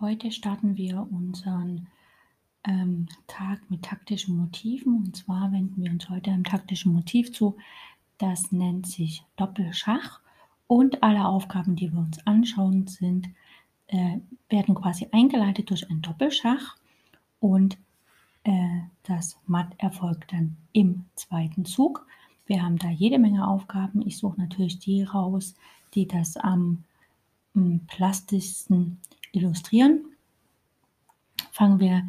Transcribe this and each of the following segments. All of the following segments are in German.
Heute starten wir unseren ähm, Tag mit taktischen Motiven. Und zwar wenden wir uns heute einem taktischen Motiv zu. Das nennt sich Doppelschach. Und alle Aufgaben, die wir uns anschauen, sind, äh, werden quasi eingeleitet durch ein Doppelschach. Und äh, das Matt erfolgt dann im zweiten Zug. Wir haben da jede Menge Aufgaben. Ich suche natürlich die raus, die das am ähm, plastischsten illustrieren. Fangen wir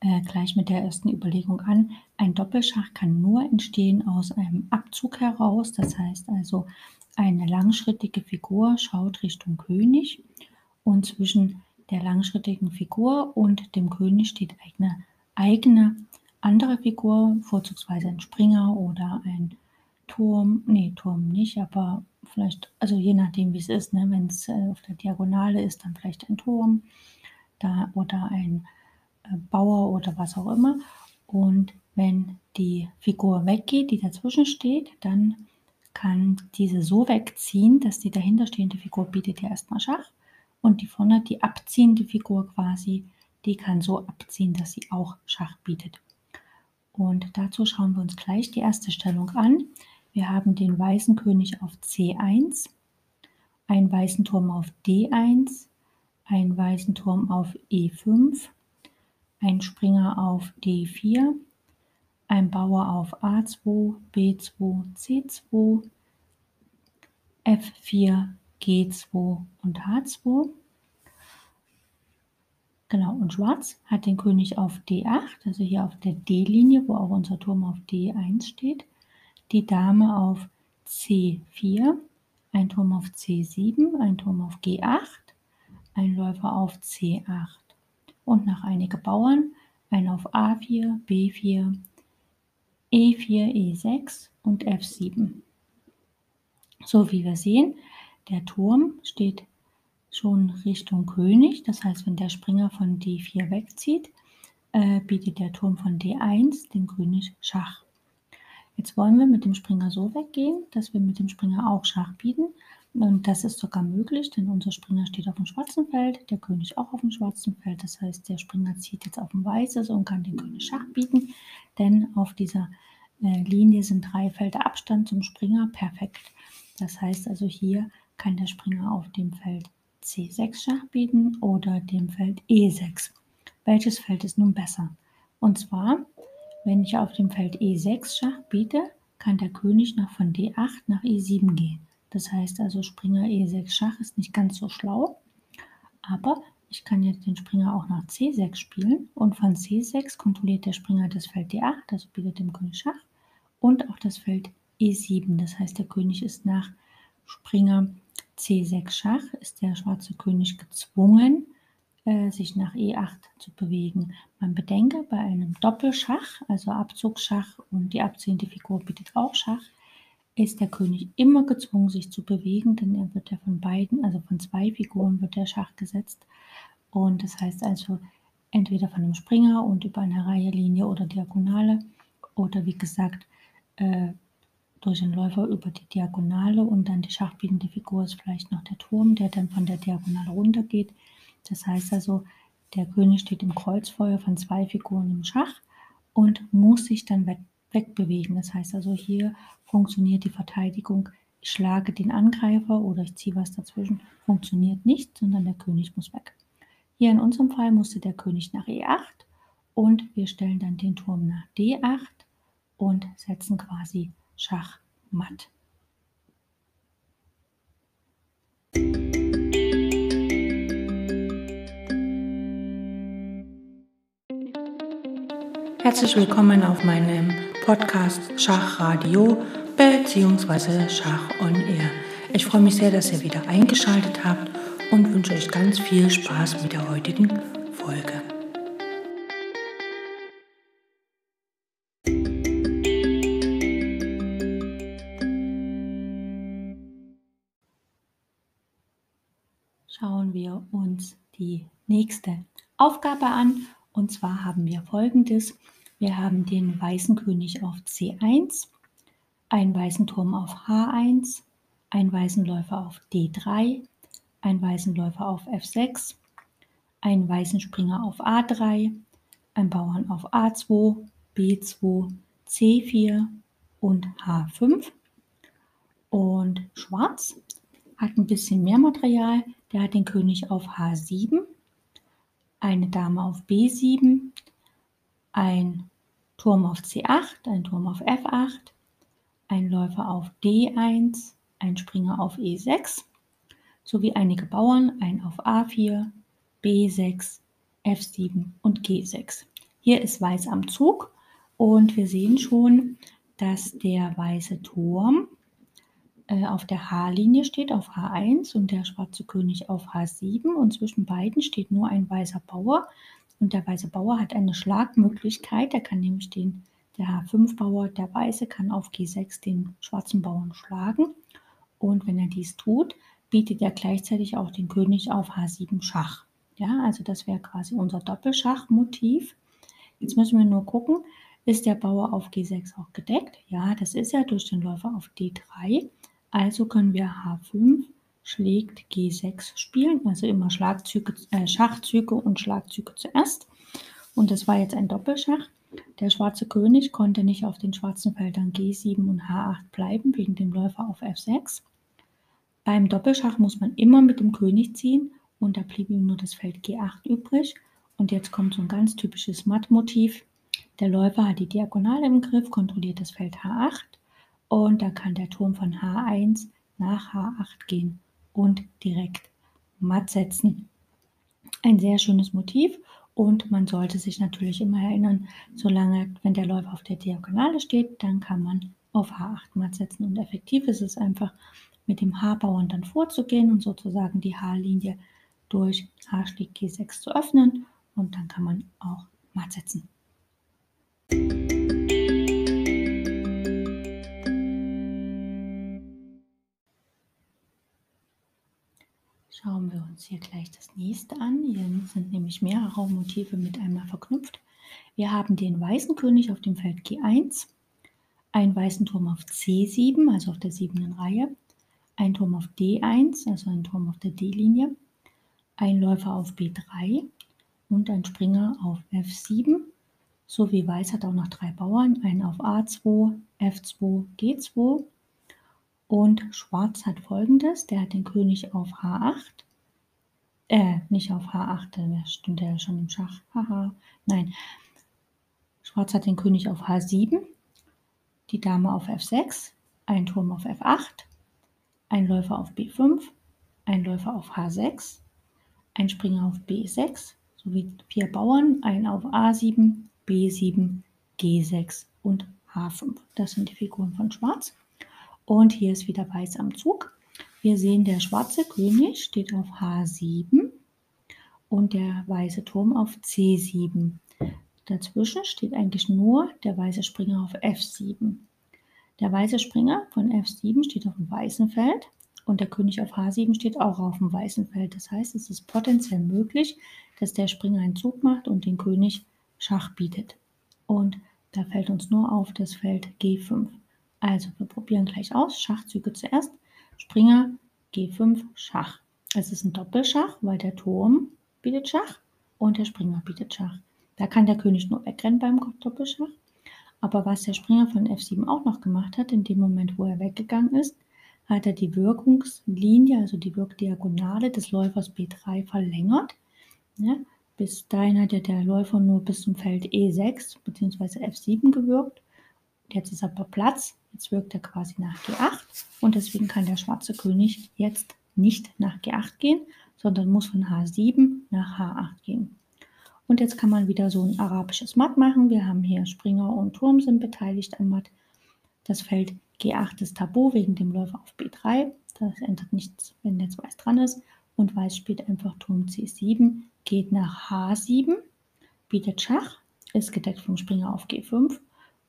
äh, gleich mit der ersten Überlegung an. Ein Doppelschach kann nur entstehen aus einem Abzug heraus. Das heißt also, eine langschrittige Figur schaut Richtung König und zwischen der langschrittigen Figur und dem König steht eine eigene andere Figur, vorzugsweise ein Springer oder ein Turm. Nee, Turm nicht, aber vielleicht, also je nachdem, wie es ist, ne, wenn es äh, auf der Diagonale ist, dann vielleicht ein Turm da, oder ein äh, Bauer oder was auch immer. Und wenn die Figur weggeht, die dazwischen steht, dann kann diese so wegziehen, dass die dahinterstehende Figur bietet ja erstmal Schach und die vorne, die abziehende Figur quasi, die kann so abziehen, dass sie auch Schach bietet. Und dazu schauen wir uns gleich die erste Stellung an. Wir haben den weißen König auf C1, einen weißen Turm auf D1, einen weißen Turm auf E5, einen Springer auf D4, ein Bauer auf A2, B2, C2, F4, G2 und H2. Genau, und Schwarz hat den König auf D8, also hier auf der D-Linie, wo auch unser Turm auf D1 steht die Dame auf C4, ein Turm auf C7, ein Turm auf G8, ein Läufer auf C8 und nach einige Bauern ein auf A4, B4, E4, E6 und F7. So wie wir sehen, der Turm steht schon Richtung König, das heißt, wenn der Springer von D4 wegzieht, äh, bietet der Turm von D1 dem König Schach. Jetzt wollen wir mit dem Springer so weggehen, dass wir mit dem Springer auch Schach bieten. Und das ist sogar möglich, denn unser Springer steht auf dem schwarzen Feld, der König auch auf dem schwarzen Feld. Das heißt, der Springer zieht jetzt auf ein weißes und kann den König Schach bieten, denn auf dieser äh, Linie sind drei Felder Abstand zum Springer perfekt. Das heißt also, hier kann der Springer auf dem Feld C6 Schach bieten oder dem Feld E6. Welches Feld ist nun besser? Und zwar wenn ich auf dem Feld E6 Schach biete, kann der König noch von D8 nach E7 gehen. Das heißt also, Springer E6 Schach ist nicht ganz so schlau, aber ich kann jetzt den Springer auch nach C6 spielen und von C6 kontrolliert der Springer das Feld D8, also bietet dem König Schach und auch das Feld E7. Das heißt, der König ist nach Springer C6 Schach, ist der schwarze König gezwungen, äh, sich nach E8 zu bewegen. Man bedenke, bei einem Doppelschach, also Abzugsschach und die abziehende Figur bietet auch Schach, ist der König immer gezwungen, sich zu bewegen, denn er wird ja von beiden, also von zwei Figuren wird der Schach gesetzt. Und das heißt also entweder von einem Springer und über eine Reihe, Linie oder Diagonale oder wie gesagt äh, durch den Läufer über die Diagonale und dann die schachbietende Figur ist vielleicht noch der Turm, der dann von der Diagonale runtergeht. Das heißt also, der König steht im Kreuzfeuer von zwei Figuren im Schach und muss sich dann weg, wegbewegen. Das heißt also, hier funktioniert die Verteidigung, ich schlage den Angreifer oder ich ziehe was dazwischen, funktioniert nicht, sondern der König muss weg. Hier in unserem Fall musste der König nach E8 und wir stellen dann den Turm nach D8 und setzen quasi Schach matt. Herzlich willkommen auf meinem Podcast Schachradio bzw. Schach on Air. Ich freue mich sehr, dass ihr wieder eingeschaltet habt und wünsche euch ganz viel Spaß mit der heutigen Folge. Schauen wir uns die nächste Aufgabe an. Und zwar haben wir folgendes. Wir haben den weißen König auf C1, einen weißen Turm auf H1, einen weißen Läufer auf D3, einen weißen Läufer auf F6, einen weißen Springer auf A3, einen Bauern auf A2, B2, C4 und H5. Und Schwarz hat ein bisschen mehr Material. Der hat den König auf H7, eine Dame auf B7, ein Turm auf C8, ein Turm auf F8, ein Läufer auf D1, ein Springer auf E6 sowie einige Bauern, ein auf A4, B6, F7 und G6. Hier ist Weiß am Zug und wir sehen schon, dass der weiße Turm äh, auf der H-Linie steht, auf H1 und der schwarze König auf H7 und zwischen beiden steht nur ein weißer Bauer und der weiße Bauer hat eine Schlagmöglichkeit, er kann nämlich den der H5-Bauer, der Weiße, kann auf G6 den schwarzen Bauern schlagen. Und wenn er dies tut, bietet er gleichzeitig auch den König auf H7 Schach. Ja, also das wäre quasi unser Doppelschachmotiv. Jetzt müssen wir nur gucken, ist der Bauer auf G6 auch gedeckt? Ja, das ist er durch den Läufer auf D3. Also können wir H5 schlägt G6 spielen, also immer Schlagzüge, äh, Schachzüge und Schlagzüge zuerst. Und das war jetzt ein Doppelschach. Der schwarze König konnte nicht auf den schwarzen Feldern G7 und H8 bleiben, wegen dem Läufer auf F6. Beim Doppelschach muss man immer mit dem König ziehen und da blieb ihm nur das Feld G8 übrig. Und jetzt kommt so ein ganz typisches Mattmotiv. Der Läufer hat die Diagonale im Griff, kontrolliert das Feld H8 und da kann der Turm von H1 nach H8 gehen und direkt matt setzen. Ein sehr schönes Motiv und man sollte sich natürlich immer erinnern, solange, wenn der Läufer auf der Diagonale steht, dann kann man auf H8 matt setzen. Und effektiv ist es einfach, mit dem H-Bauern dann vorzugehen und sozusagen die H-Linie durch H schlägt G6 zu öffnen. Und dann kann man auch matt setzen. Schauen wir uns hier gleich das nächste an. Hier sind nämlich mehrere Motive mit einmal verknüpft. Wir haben den weißen König auf dem Feld G1, einen weißen Turm auf C7, also auf der siebten Reihe, einen Turm auf D1, also einen Turm auf der D-Linie, ein Läufer auf B3 und ein Springer auf F7. Sowie Weiß hat auch noch drei Bauern, einen auf A2, F2, G2 und Schwarz hat folgendes, der hat den König auf H8, äh, nicht auf H8, der stimmt ja schon im Schach, haha, nein. Schwarz hat den König auf H7, die Dame auf F6, ein Turm auf F8, ein Läufer auf B5, ein Läufer auf H6, ein Springer auf B6 sowie vier Bauern, ein auf A7, B7, G6 und H5. Das sind die Figuren von Schwarz. Und hier ist wieder Weiß am Zug. Wir sehen, der schwarze König steht auf H7 und der weiße Turm auf C7. Dazwischen steht eigentlich nur der weiße Springer auf F7. Der weiße Springer von F7 steht auf dem weißen Feld und der König auf H7 steht auch auf dem weißen Feld. Das heißt, es ist potenziell möglich, dass der Springer einen Zug macht und den König Schach bietet. Und da fällt uns nur auf das Feld G5. Also wir probieren gleich aus. Schachzüge zuerst. Springer, G5, Schach. Es ist ein Doppelschach, weil der Turm bietet Schach und der Springer bietet Schach. Da kann der König nur wegrennen beim Doppelschach. Aber was der Springer von F7 auch noch gemacht hat, in dem Moment, wo er weggegangen ist, hat er die Wirkungslinie, also die Wirkdiagonale des Läufers B3 verlängert. Ja, bis dahin hat ja der Läufer nur bis zum Feld E6 bzw. F7 gewirkt. Jetzt ist aber Platz Jetzt wirkt er quasi nach G8 und deswegen kann der schwarze König jetzt nicht nach G8 gehen, sondern muss von H7 nach H8 gehen. Und jetzt kann man wieder so ein arabisches Matt machen. Wir haben hier Springer und Turm sind beteiligt am Matt. Das Feld G8 ist tabu wegen dem Läufer auf B3. Das ändert nichts, wenn jetzt Weiß dran ist. Und Weiß spielt einfach Turm C7, geht nach H7, bietet Schach, ist gedeckt vom Springer auf G5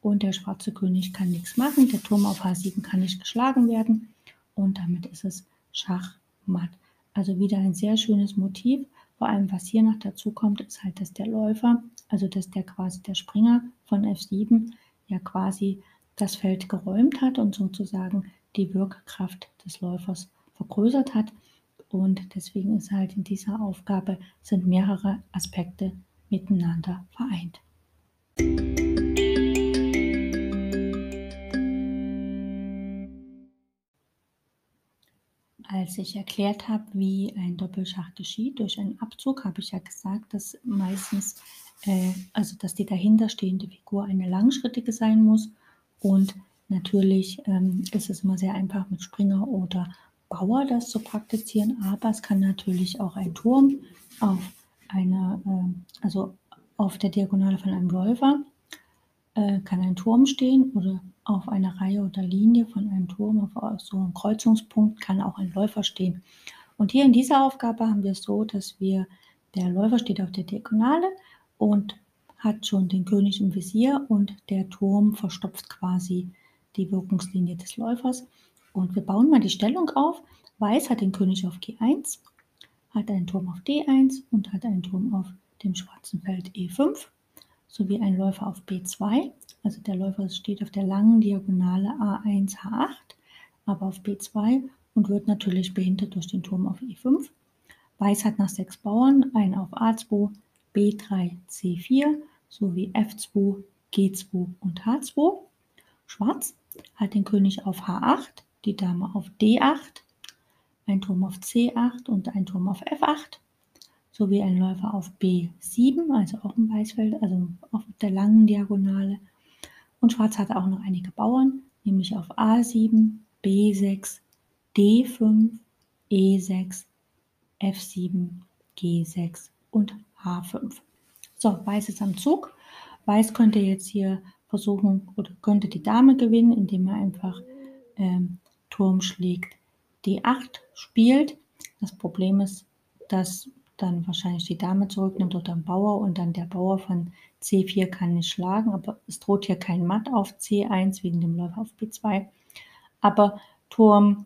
und der schwarze König kann nichts machen. Der Turm auf H7 kann nicht geschlagen werden und damit ist es Schachmatt. Also wieder ein sehr schönes Motiv. Vor allem, was hier noch dazu kommt, ist halt, dass der Läufer, also dass der quasi der Springer von F7 ja quasi das Feld geräumt hat und sozusagen die Wirkkraft des Läufers vergrößert hat. und deswegen ist halt in dieser Aufgabe sind mehrere Aspekte miteinander vereint. Als ich erklärt habe, wie ein Doppelschach geschieht. Durch einen Abzug, habe ich ja gesagt, dass meistens, äh, also dass die dahinterstehende Figur eine langschrittige sein muss. Und natürlich ähm, ist es immer sehr einfach mit Springer oder Bauer das zu praktizieren, aber es kann natürlich auch ein Turm auf einer, äh, also auf der Diagonale von einem Läufer äh, kann ein Turm stehen oder auf einer Reihe oder Linie von einem Turm auf so einem Kreuzungspunkt kann auch ein Läufer stehen. Und hier in dieser Aufgabe haben wir es so, dass wir, der Läufer steht auf der Diagonale und hat schon den König im Visier und der Turm verstopft quasi die Wirkungslinie des Läufers. Und wir bauen mal die Stellung auf. Weiß hat den König auf G1, hat einen Turm auf D1 und hat einen Turm auf dem schwarzen Feld E5 sowie einen Läufer auf B2. Also der Läufer steht auf der langen Diagonale A1, H8, aber auf B2 und wird natürlich behindert durch den Turm auf E5. Weiß hat nach sechs Bauern einen auf A2, B3, C4 sowie F2, G2 und H2. Schwarz hat den König auf H8, die Dame auf D8, ein Turm auf C8 und ein Turm auf F8 sowie ein Läufer auf B7, also auch ein Weißfeld, also auf der langen Diagonale. Und Schwarz hatte auch noch einige Bauern, nämlich auf A7, B6, D5, E6, F7, G6 und H5. So, Weiß ist am Zug. Weiß könnte jetzt hier versuchen oder könnte die Dame gewinnen, indem er einfach ähm, Turm schlägt D8 spielt. Das Problem ist, dass dann wahrscheinlich die Dame zurücknimmt oder ein Bauer und dann der Bauer von C4 kann nicht schlagen, aber es droht hier kein Matt auf C1 wegen dem Läufer auf B2. Aber Turm,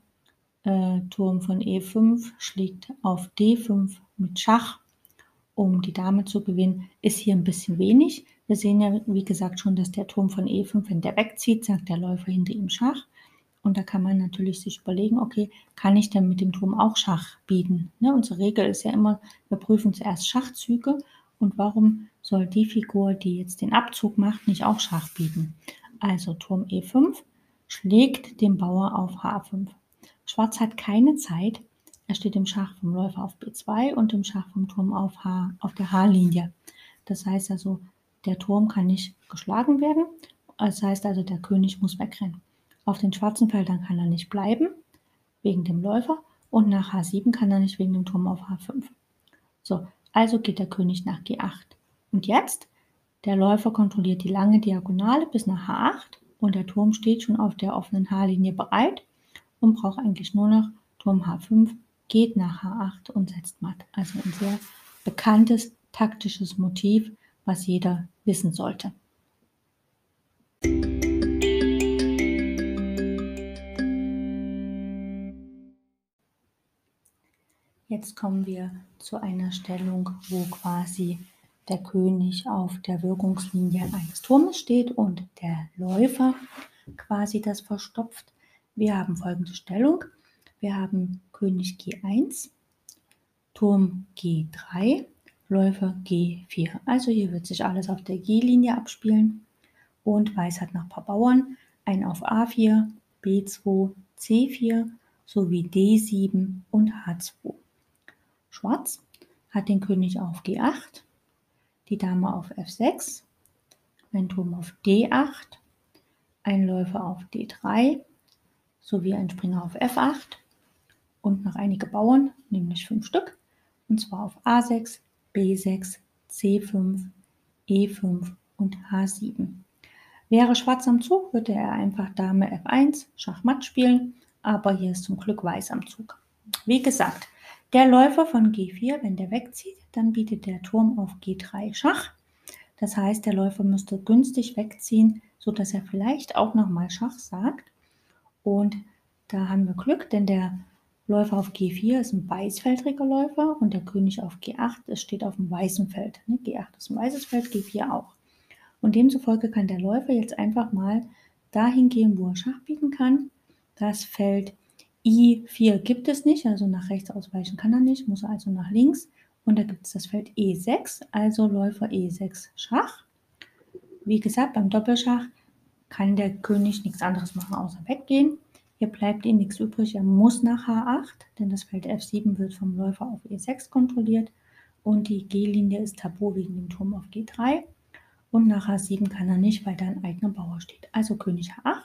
äh, Turm von E5 schlägt auf D5 mit Schach, um die Dame zu gewinnen, ist hier ein bisschen wenig. Wir sehen ja, wie gesagt, schon, dass der Turm von E5, wenn der wegzieht, sagt der Läufer hinter ihm Schach. Und da kann man natürlich sich überlegen, okay, kann ich denn mit dem Turm auch Schach bieten? Ne, unsere Regel ist ja immer, wir prüfen zuerst Schachzüge und warum soll die Figur, die jetzt den Abzug macht, nicht auch Schach bieten? Also Turm E5 schlägt den Bauer auf H5. Schwarz hat keine Zeit, er steht im Schach vom Läufer auf B2 und im Schach vom Turm auf, H, auf der H-Linie. Das heißt also, der Turm kann nicht geschlagen werden. Das heißt also, der König muss wegrennen. Auf den schwarzen Feldern kann er nicht bleiben, wegen dem Läufer. Und nach H7 kann er nicht wegen dem Turm auf H5. So, also geht der König nach G8. Und jetzt, der Läufer kontrolliert die lange Diagonale bis nach H8 und der Turm steht schon auf der offenen H-Linie bereit und braucht eigentlich nur noch Turm H5, geht nach H8 und setzt matt. Also ein sehr bekanntes taktisches Motiv, was jeder wissen sollte. Jetzt kommen wir zu einer Stellung, wo quasi der König auf der Wirkungslinie eines Turmes steht und der Läufer quasi das verstopft. Wir haben folgende Stellung. Wir haben König G1, Turm G3, Läufer G4. Also hier wird sich alles auf der G-Linie abspielen. Und Weiß hat noch ein paar Bauern. Ein auf A4, B2, C4 sowie D7 und H2. Schwarz hat den König auf G8, die Dame auf F6, ein Turm auf D8, ein Läufer auf D3 sowie ein Springer auf F8 und noch einige Bauern, nämlich fünf Stück, und zwar auf A6, B6, C5, E5 und H7. Wäre Schwarz am Zug, würde er einfach Dame F1 Schachmatt spielen, aber hier ist zum Glück Weiß am Zug. Wie gesagt, der Läufer von G4, wenn der wegzieht, dann bietet der Turm auf G3 Schach. Das heißt, der Läufer müsste günstig wegziehen, sodass er vielleicht auch nochmal Schach sagt. Und da haben wir Glück, denn der Läufer auf G4 ist ein weißfeldriger Läufer und der König auf G8, es steht auf dem weißen Feld. Ne? G8 ist ein weißes Feld, G4 auch. Und demzufolge kann der Läufer jetzt einfach mal dahin gehen, wo er Schach bieten kann. Das Feld I4 gibt es nicht, also nach rechts ausweichen kann er nicht, muss er also nach links. Und da gibt es das Feld E6, also Läufer E6 Schach. Wie gesagt, beim Doppelschach kann der König nichts anderes machen, außer weggehen. Hier bleibt ihm nichts übrig, er muss nach H8, denn das Feld F7 wird vom Läufer auf E6 kontrolliert und die G-Linie ist tabu wegen dem Turm auf G3. Und nach H7 kann er nicht, weil da ein eigener Bauer steht. Also König H8.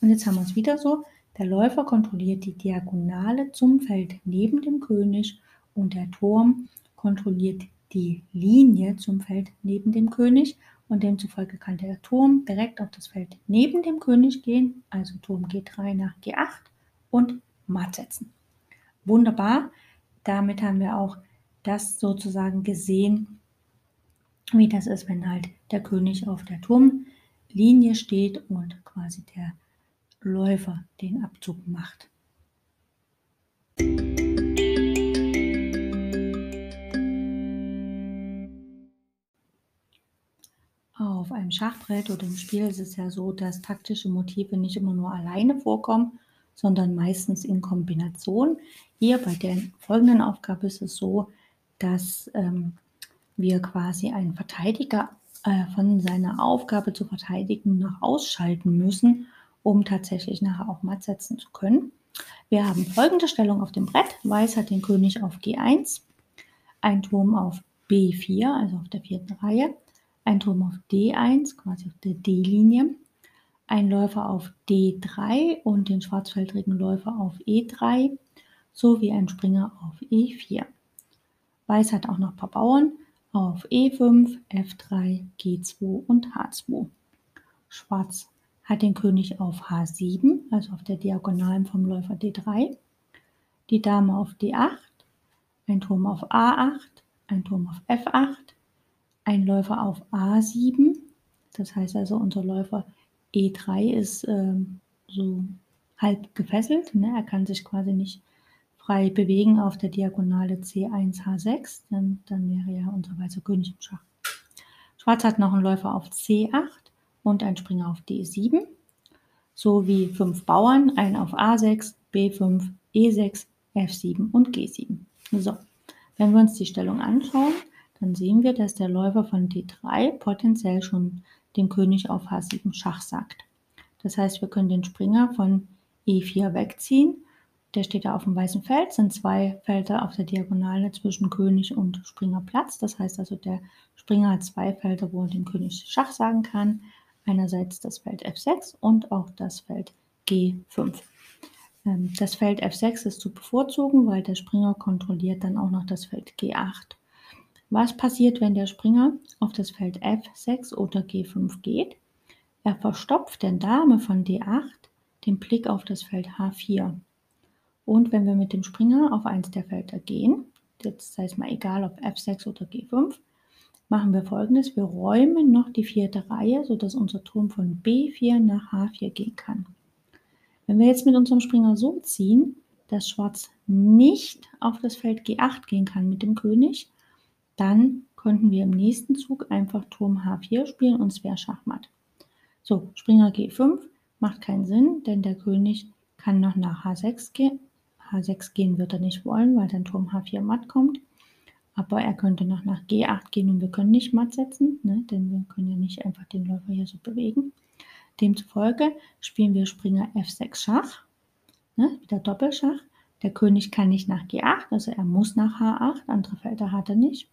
Und jetzt haben wir es wieder so, der Läufer kontrolliert die Diagonale zum Feld neben dem König und der Turm kontrolliert die Linie zum Feld neben dem König und demzufolge kann der Turm direkt auf das Feld neben dem König gehen, also Turm G3 nach G8 und matt setzen. Wunderbar, damit haben wir auch das sozusagen gesehen, wie das ist, wenn halt der König auf der Turmlinie steht und quasi der Läufer den Abzug macht. Auf einem Schachbrett oder im Spiel ist es ja so, dass taktische Motive nicht immer nur alleine vorkommen, sondern meistens in Kombination. Hier bei der folgenden Aufgabe ist es so, dass ähm, wir quasi einen Verteidiger äh, von seiner Aufgabe zu verteidigen noch ausschalten müssen um tatsächlich nachher auch matt setzen zu können. Wir haben folgende Stellung auf dem Brett. Weiß hat den König auf G1, ein Turm auf B4, also auf der vierten Reihe, ein Turm auf D1, quasi auf der D-Linie, ein Läufer auf D3 und den schwarzfeldrigen Läufer auf E3 sowie ein Springer auf E4. Weiß hat auch noch ein paar Bauern auf E5, F3, G2 und H2. Schwarz hat den König auf H7, also auf der Diagonalen vom Läufer D3, die Dame auf D8, ein Turm auf A8, ein Turm auf F8, ein Läufer auf A7, das heißt also unser Läufer E3 ist ähm, so halb gefesselt, ne? er kann sich quasi nicht frei bewegen auf der Diagonale C1, H6, denn dann wäre ja unser weißer König im Schach. Schwarz hat noch einen Läufer auf C8, und ein Springer auf D7 sowie fünf Bauern, ein auf A6, B5, E6, F7 und G7. So, wenn wir uns die Stellung anschauen, dann sehen wir, dass der Läufer von D3 potenziell schon den König auf H7 Schach sagt. Das heißt, wir können den Springer von E4 wegziehen. Der steht da auf dem weißen Feld, sind zwei Felder auf der Diagonale zwischen König und Springer Platz. Das heißt also, der Springer hat zwei Felder, wo er den König Schach sagen kann einerseits das Feld F6 und auch das Feld G5. Ähm, das Feld F6 ist zu bevorzugen, weil der Springer kontrolliert dann auch noch das Feld G8. Was passiert, wenn der Springer auf das Feld F6 oder G5 geht? Er verstopft der Dame von D8 den Blick auf das Feld H4. Und wenn wir mit dem Springer auf eins der Felder gehen, jetzt sei es mal egal ob F6 oder G5, machen wir folgendes. Wir räumen noch die vierte Reihe, sodass unser Turm von B4 nach H4 gehen kann. Wenn wir jetzt mit unserem Springer so ziehen, dass Schwarz nicht auf das Feld G8 gehen kann mit dem König, dann könnten wir im nächsten Zug einfach Turm H4 spielen und wäre Schachmatt. So, Springer G5 macht keinen Sinn, denn der König kann noch nach H6 gehen. H6 gehen wird er nicht wollen, weil dann Turm H4 matt kommt. Aber er könnte noch nach G8 gehen und wir können nicht matt setzen, ne, denn wir können ja nicht einfach den Läufer hier so bewegen. Demzufolge spielen wir Springer F6 Schach, ne, wieder Doppelschach. Der König kann nicht nach G8, also er muss nach H8, andere Felder hat er nicht.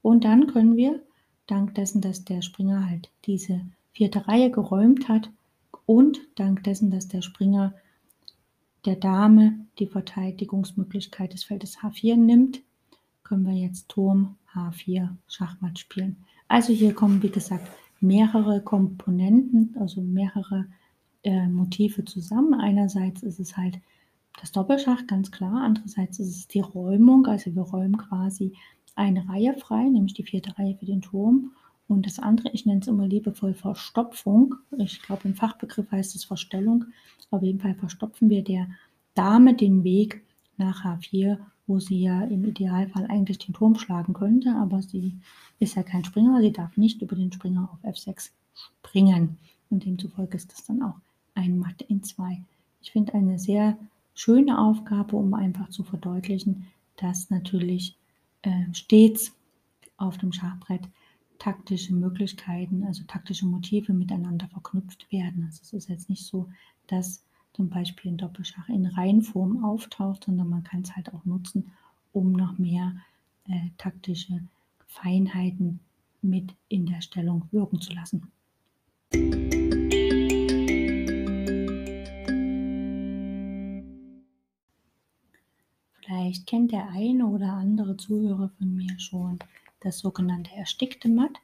Und dann können wir, dank dessen, dass der Springer halt diese vierte Reihe geräumt hat und dank dessen, dass der Springer der Dame die Verteidigungsmöglichkeit des Feldes H4 nimmt, können wir jetzt Turm H4 Schachmatt spielen. Also hier kommen, wie gesagt, mehrere Komponenten, also mehrere äh, Motive zusammen. Einerseits ist es halt das Doppelschach, ganz klar. Andererseits ist es die Räumung, also wir räumen quasi eine Reihe frei, nämlich die vierte Reihe für den Turm. Und das andere, ich nenne es immer liebevoll Verstopfung. Ich glaube, im Fachbegriff heißt es Verstellung. Auf jeden Fall verstopfen wir der Dame den Weg nach H4 wo sie ja im Idealfall eigentlich den Turm schlagen könnte, aber sie ist ja kein Springer, sie darf nicht über den Springer auf F6 springen. Und demzufolge ist das dann auch ein Matt in 2. Ich finde eine sehr schöne Aufgabe, um einfach zu verdeutlichen, dass natürlich äh, stets auf dem Schachbrett taktische Möglichkeiten, also taktische Motive miteinander verknüpft werden. Also es ist jetzt nicht so, dass zum Beispiel ein Doppelschach in Reihenform auftaucht, sondern man kann es halt auch nutzen, um noch mehr äh, taktische Feinheiten mit in der Stellung wirken zu lassen. Vielleicht kennt der eine oder andere Zuhörer von mir schon das sogenannte erstickte Matt.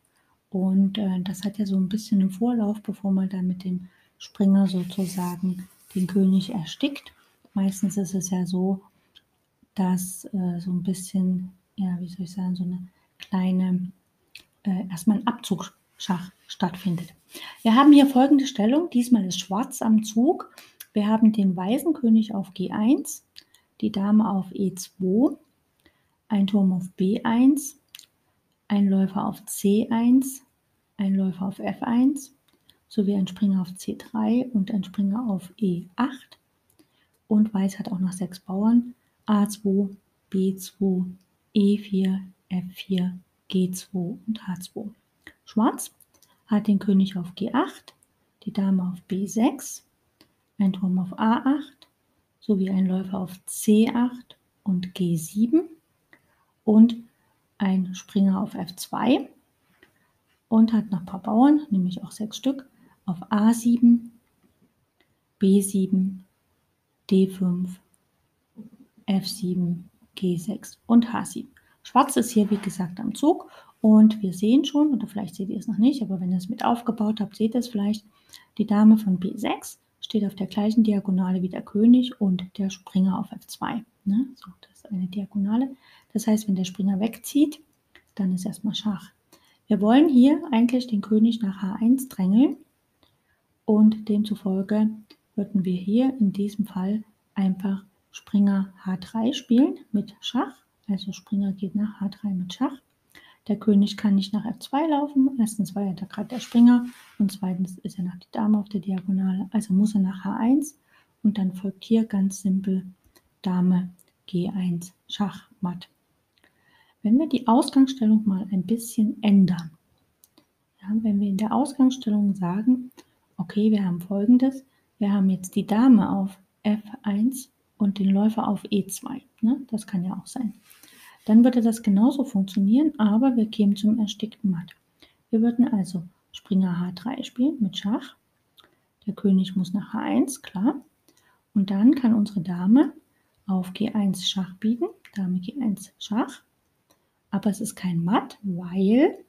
Und äh, das hat ja so ein bisschen einen Vorlauf, bevor man dann mit dem Springer sozusagen den König erstickt. Meistens ist es ja so, dass äh, so ein bisschen, ja, wie soll ich sagen, so eine kleine, äh, erstmal ein Abzugschach stattfindet. Wir haben hier folgende Stellung. Diesmal ist Schwarz am Zug. Wir haben den weißen König auf G1, die Dame auf E2, ein Turm auf B1, ein Läufer auf C1, ein Läufer auf F1 sowie ein Springer auf C3 und ein Springer auf E8. Und Weiß hat auch noch sechs Bauern. A2, B2, E4, F4, G2 und H2. Schwarz hat den König auf G8, die Dame auf B6, ein Turm auf A8 sowie ein Läufer auf C8 und G7 und ein Springer auf F2 und hat noch ein paar Bauern, nämlich auch sechs Stück, auf A7, B7, D5, F7, G6 und H7. Schwarz ist hier, wie gesagt, am Zug und wir sehen schon, oder vielleicht seht ihr es noch nicht, aber wenn ihr es mit aufgebaut habt, seht ihr es vielleicht, die Dame von B6 steht auf der gleichen Diagonale wie der König und der Springer auf F2. Ne? So, das ist eine Diagonale. Das heißt, wenn der Springer wegzieht, dann ist erstmal Schach. Wir wollen hier eigentlich den König nach H1 drängeln und demzufolge würden wir hier in diesem Fall einfach Springer H3 spielen mit Schach. Also Springer geht nach H3 mit Schach. Der König kann nicht nach F2 laufen. Erstens war er da gerade der Springer und zweitens ist er nach die Dame auf der Diagonale. Also muss er nach H1 und dann folgt hier ganz simpel Dame G1 Schachmatt. Wenn wir die Ausgangsstellung mal ein bisschen ändern, ja, wenn wir in der Ausgangsstellung sagen, okay, wir haben folgendes, wir haben jetzt die Dame auf F1 und den Läufer auf E2. Ne? Das kann ja auch sein. Dann würde das genauso funktionieren, aber wir kämen zum erstickten Matt. Wir würden also Springer H3 spielen mit Schach. Der König muss nach H1, klar. Und dann kann unsere Dame auf G1 Schach bieten. Dame G1 Schach. Aber es ist kein Matt, weil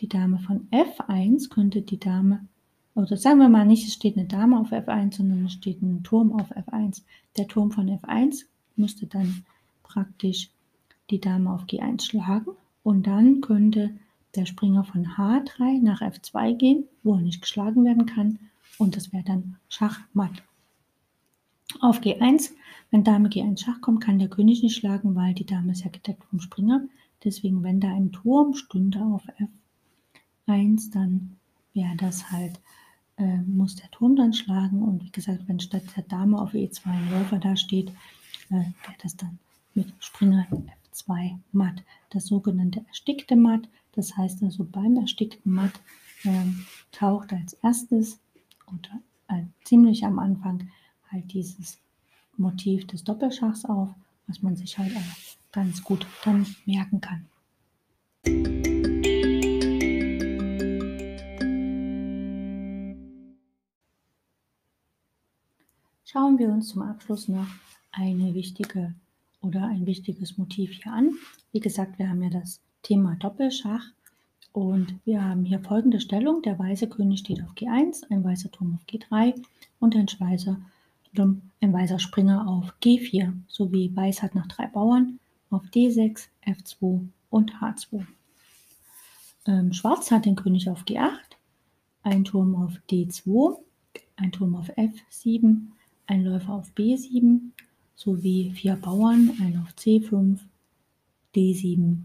die Dame von F1 könnte die Dame oder sagen wir mal nicht, es steht eine Dame auf F1, sondern es steht ein Turm auf F1. Der Turm von F1 müsste dann praktisch die Dame auf G1 schlagen und dann könnte der Springer von H3 nach F2 gehen, wo er nicht geschlagen werden kann und das wäre dann Schachmatt. Auf G1, wenn Dame G1 Schach kommt, kann der König nicht schlagen, weil die Dame ist ja gedeckt vom Springer. Deswegen, wenn da ein Turm stünde auf F1, dann wäre das halt äh, muss der Turm dann schlagen. Und wie gesagt, wenn statt der Dame auf E2 ein Läufer da steht, äh, wäre das dann mit Springer F2 matt. Das sogenannte erstickte Matt. Das heißt also beim erstickten Matt äh, taucht als erstes oder äh, ziemlich am Anfang halt dieses Motiv des Doppelschachs auf, was man sich halt auch ganz gut dann merken kann. Schauen wir uns zum Abschluss noch eine wichtige oder ein wichtiges Motiv hier an. Wie gesagt, wir haben ja das Thema Doppelschach und wir haben hier folgende Stellung. Der weiße König steht auf G1, ein weißer Turm auf G3 und ein weißer, ein weißer Springer auf G4 sowie Weiß hat noch drei Bauern auf D6, F2 und H2. Ähm, Schwarz hat den König auf G8, ein Turm auf D2, ein Turm auf F7, ein Läufer auf B7 sowie vier Bauern, ein auf C5, D7,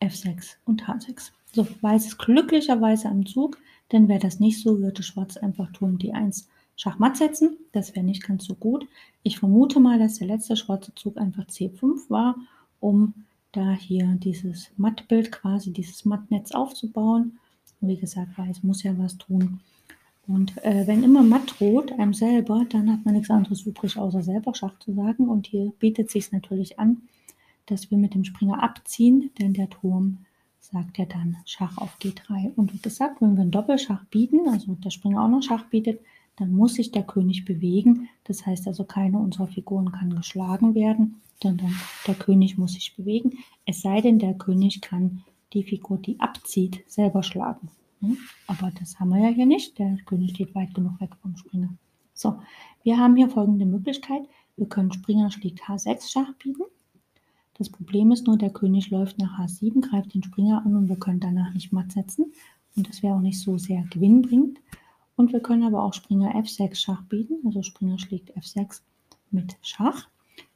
F6 und H6. So, Weiß ist glücklicherweise am Zug, denn wäre das nicht so, würde Schwarz einfach Turm D1 Schachmatt setzen. Das wäre nicht ganz so gut. Ich vermute mal, dass der letzte schwarze Zug einfach C5 war, um da hier dieses Mattbild quasi, dieses Mattnetz aufzubauen. Und wie gesagt, Weiß muss ja was tun. Und äh, wenn immer matt droht einem selber, dann hat man nichts anderes übrig, außer selber Schach zu sagen. Und hier bietet sich natürlich an, dass wir mit dem Springer abziehen, denn der Turm sagt ja dann Schach auf G3. Und wie gesagt, wenn wir einen Doppelschach bieten, also der Springer auch noch Schach bietet, dann muss sich der König bewegen. Das heißt also, keine unserer Figuren kann geschlagen werden, sondern der König muss sich bewegen. Es sei denn, der König kann die Figur, die abzieht, selber schlagen. Hm? Aber das haben wir ja hier nicht. Der König steht weit genug weg vom Springer. So, wir haben hier folgende Möglichkeit. Wir können Springer schlägt H6 Schach bieten. Das Problem ist nur, der König läuft nach H7, greift den Springer an und wir können danach nicht matt setzen. Und das wäre auch nicht so sehr gewinnbringend. Und wir können aber auch Springer F6 Schach bieten. Also Springer schlägt F6 mit Schach.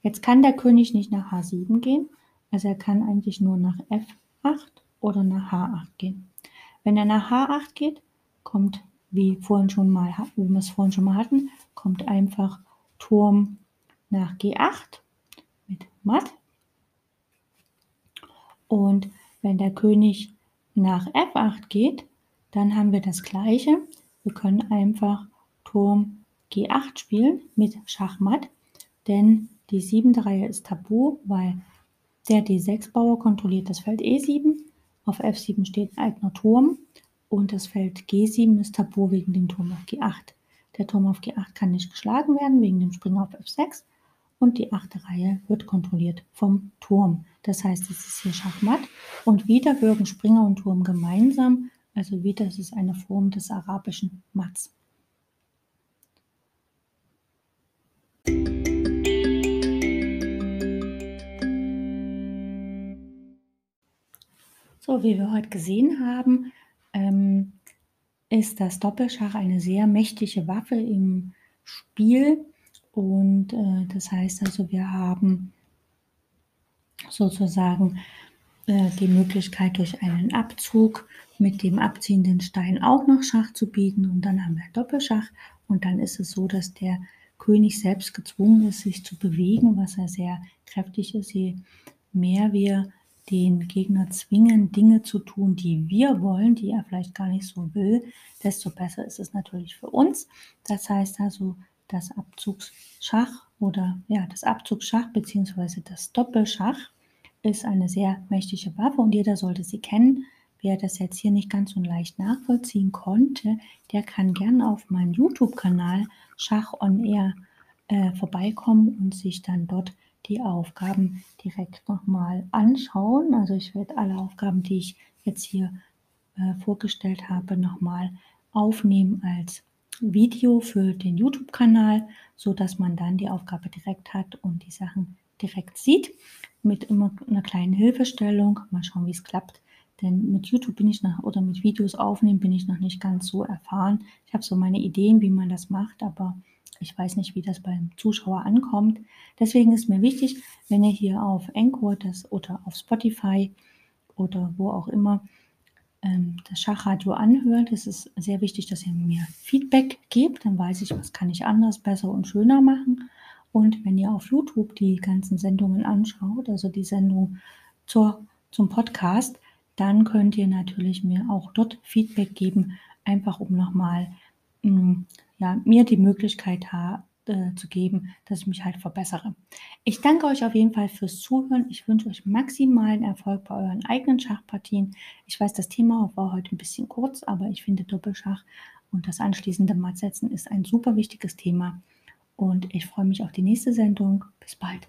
Jetzt kann der König nicht nach H7 gehen. Also er kann eigentlich nur nach F8 oder nach H8 gehen. Wenn er nach H8 geht, kommt, wie, vorhin schon mal, wie wir es vorhin schon mal hatten, kommt einfach Turm nach G8 mit Matt. Und wenn der König nach F8 geht, dann haben wir das gleiche. Wir können einfach Turm G8 spielen mit Schachmatt, denn die 7 Reihe ist tabu, weil der D6-Bauer kontrolliert das Feld E7 auf F7 steht ein eigener Turm und das Feld G7 ist tabu wegen dem Turm auf G8. Der Turm auf G8 kann nicht geschlagen werden wegen dem Springer auf F6 und die achte Reihe wird kontrolliert vom Turm. Das heißt, es ist hier Schachmatt und wieder wirken Springer und Turm gemeinsam. Also wieder ist es eine Form des arabischen Matts. So, wie wir heute gesehen haben, ähm, ist das Doppelschach eine sehr mächtige Waffe im Spiel. Und äh, das heißt also, wir haben sozusagen äh, die Möglichkeit, durch einen Abzug mit dem abziehenden Stein auch noch Schach zu bieten. Und dann haben wir Doppelschach. Und dann ist es so, dass der König selbst gezwungen ist, sich zu bewegen, was er sehr kräftig ist. Je mehr wir den Gegner zwingen, Dinge zu tun, die wir wollen, die er vielleicht gar nicht so will, desto besser ist es natürlich für uns. Das heißt also, das Abzugsschach oder ja, das Abzugsschach bzw. das Doppelschach ist eine sehr mächtige Waffe und jeder sollte sie kennen. Wer das jetzt hier nicht ganz so leicht nachvollziehen konnte, der kann gerne auf meinen YouTube-Kanal Schach on Air äh, vorbeikommen und sich dann dort die Aufgaben direkt nochmal anschauen. Also ich werde alle Aufgaben, die ich jetzt hier äh, vorgestellt habe, nochmal aufnehmen als Video für den YouTube-Kanal, so dass man dann die Aufgabe direkt hat und die Sachen direkt sieht, mit immer einer kleinen Hilfestellung. Mal schauen, wie es klappt. Denn mit YouTube bin ich noch oder mit Videos aufnehmen bin ich noch nicht ganz so erfahren. Ich habe so meine Ideen, wie man das macht, aber ich weiß nicht, wie das beim Zuschauer ankommt. Deswegen ist mir wichtig, wenn ihr hier auf Anchor das, oder auf Spotify oder wo auch immer ähm, das Schachradio anhört. Es ist sehr wichtig, dass ihr mir Feedback gebt. Dann weiß ich, was kann ich anders, besser und schöner machen. Und wenn ihr auf YouTube die ganzen Sendungen anschaut, also die Sendung zur, zum Podcast, dann könnt ihr natürlich mir auch dort Feedback geben, einfach um nochmal Mm, ja, mir die Möglichkeit habe, äh, zu geben, dass ich mich halt verbessere. Ich danke euch auf jeden Fall fürs Zuhören. Ich wünsche euch maximalen Erfolg bei euren eigenen Schachpartien. Ich weiß, das Thema war heute ein bisschen kurz, aber ich finde Doppelschach und das anschließende Mattsetzen ist ein super wichtiges Thema. Und ich freue mich auf die nächste Sendung. Bis bald.